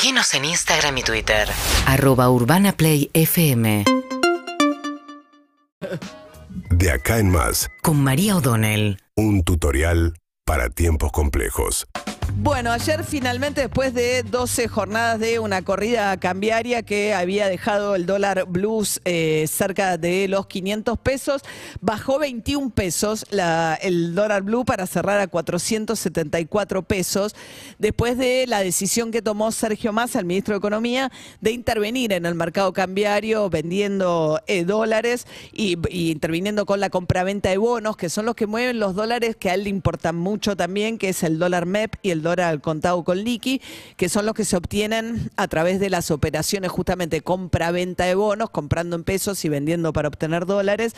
Seguinos en Instagram y Twitter. Arroba Urbana Play FM. De acá en más, Con María O'Donnell. un tutorial para tiempos complejos. Bueno, ayer finalmente, después de 12 jornadas de una corrida cambiaria que había dejado el dólar blues eh, cerca de los 500 pesos, bajó 21 pesos el dólar blue para cerrar a 474 pesos, después de la decisión que tomó Sergio Massa, el ministro de Economía, de intervenir en el mercado cambiario vendiendo eh, dólares y, y interviniendo con la compraventa de bonos, que son los que mueven los dólares que a él le importan mucho también, que es el dólar MEP y el dólar al contado con liqui, que son los que se obtienen a través de las operaciones justamente compra-venta de bonos, comprando en pesos y vendiendo para obtener dólares.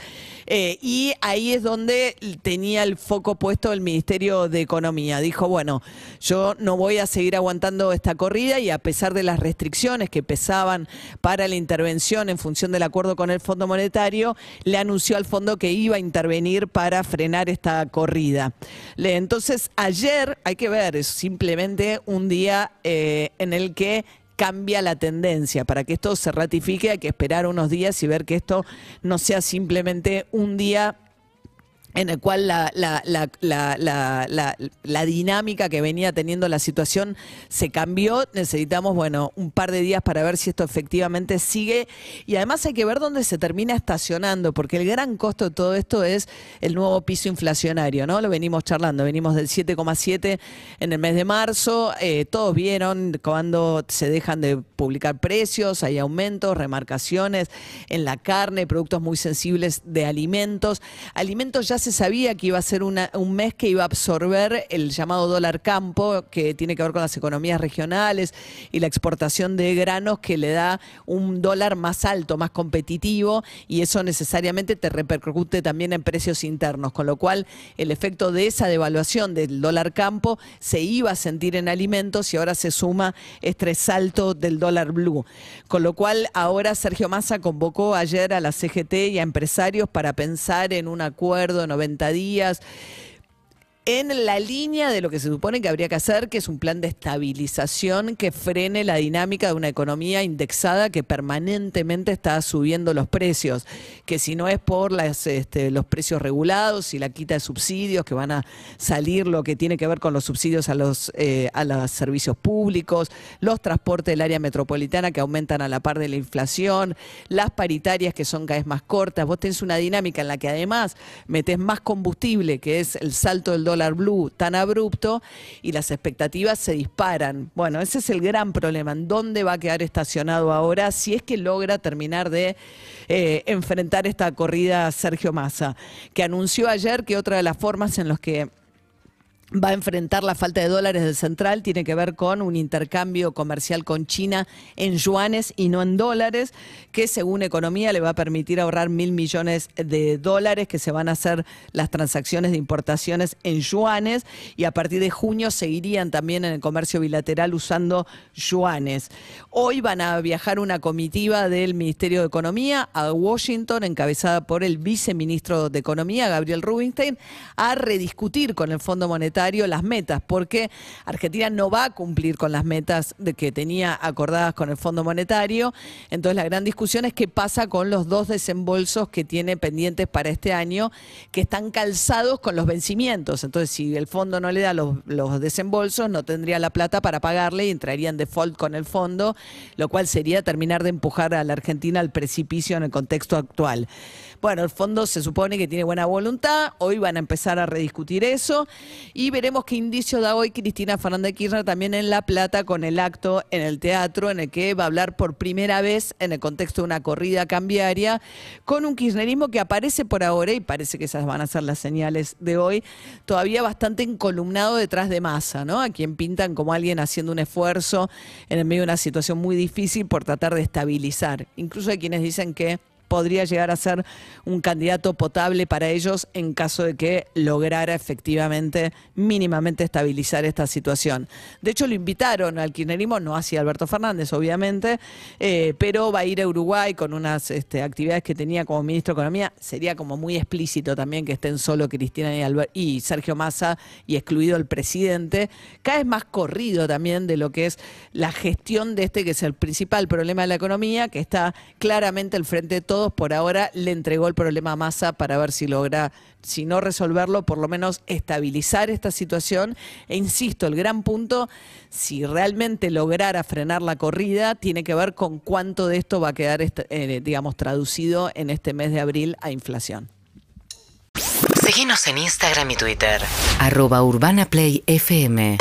Eh, y ahí es donde tenía el foco puesto el Ministerio de Economía. Dijo, bueno, yo no voy a seguir aguantando esta corrida y a pesar de las restricciones que pesaban para la intervención en función del acuerdo con el Fondo Monetario, le anunció al fondo que iba a intervenir para frenar esta corrida. Entonces, ayer, hay que ver, es simplemente un día eh, en el que cambia la tendencia. Para que esto se ratifique hay que esperar unos días y ver que esto no sea simplemente un día en el cual la, dinámica que venía teniendo la situación se cambió. Necesitamos, bueno, un par de días para ver si esto efectivamente sigue. Y además hay que ver dónde se termina estacionando, porque el gran costo de todo esto es el nuevo piso inflacionario, ¿no? Lo venimos charlando, venimos del 7,7 en el mes de marzo. Eh, todos vieron cuando se dejan de publicar precios, hay aumentos, remarcaciones en la carne, productos muy sensibles de alimentos. Alimentos ya se sabía que iba a ser un mes que iba a absorber el llamado dólar campo, que tiene que ver con las economías regionales y la exportación de granos que le da un dólar más alto, más competitivo, y eso necesariamente te repercute también en precios internos, con lo cual el efecto de esa devaluación del dólar campo se iba a sentir en alimentos y ahora se suma este salto del dólar blue. Con lo cual ahora Sergio Massa convocó ayer a la CGT y a empresarios para pensar en un acuerdo de 90 días en la línea de lo que se supone que habría que hacer, que es un plan de estabilización que frene la dinámica de una economía indexada que permanentemente está subiendo los precios, que si no es por este, los precios regulados y la quita de subsidios que van a salir, lo que tiene que ver con los subsidios a los, eh, a los servicios públicos, los transportes del área metropolitana que aumentan a la par de la inflación, las paritarias que son cada vez más cortas, vos tenés una dinámica en la que además metés más combustible, que es el salto del dólar blue tan abrupto, y las expectativas se disparan. Bueno, ese es el gran problema. ¿En dónde va a quedar estacionado ahora si es que logra terminar de eh, enfrentar esta corrida Sergio Massa, que anunció ayer que otra de las formas en las que va a enfrentar la falta de dólares del central tiene que ver con un intercambio comercial con China en yuanes y no en dólares, que según Economía le va a permitir ahorrar mil millones de dólares, que se van a hacer las transacciones de importaciones en yuanes y a partir de junio seguirían también en el comercio bilateral usando yuanes. Hoy van a viajar una comitiva del Ministerio de Economía a Washington, encabezada por el viceministro de Economía, Gabriel Rubinstein, a rediscutir con el Fondo Monetario las metas, porque Argentina no va a cumplir con las metas de que tenía acordadas con el Fondo Monetario. Entonces la gran discusión es qué pasa con los dos desembolsos que tiene pendientes para este año, que están calzados con los vencimientos. Entonces si el fondo no le da los, desembolsos, no tendría la plata para pagarle y entraría en default con el fondo, lo cual sería terminar de empujar a la Argentina al precipicio en el contexto actual. Bueno, el fondo se supone que tiene buena voluntad, hoy van a empezar a rediscutir eso y veremos qué indicio da hoy Cristina Fernández Kirchner también en La Plata con el acto en el teatro en el que va a hablar por primera vez en el contexto de una corrida cambiaria con un kirchnerismo que aparece por ahora y parece que esas van a ser las señales de hoy, todavía bastante encolumnado detrás de Massa, ¿no? A quien pintan como alguien haciendo un esfuerzo en el medio de una situación muy difícil por tratar de estabilizar. Incluso hay quienes dicen que podría llegar a ser un candidato potable para ellos en caso de que lograra efectivamente mínimamente estabilizar esta situación. De hecho, lo invitaron al kirchnerismo, no hacia Alberto Fernández, obviamente, eh, pero va a ir a Uruguay con unas este, actividades que tenía como ministro de Economía. Sería como muy explícito también que estén solo Cristina y, y Sergio Massa y excluido el presidente. Cada vez más corrido también de lo que es la gestión de este, que es el principal problema de la economía, que está claramente al frente de todos. Por ahora le entregó el problema a Massa para ver si logra, si no resolverlo, por lo menos estabilizar esta situación. E insisto, el gran punto, si realmente lograra frenar la corrida, tiene que ver con cuánto de esto va a quedar, este- eh, digamos, traducido en este mes de abril a inflación. Seguinos en Instagram y Twitter. Arroba Urbana Play FM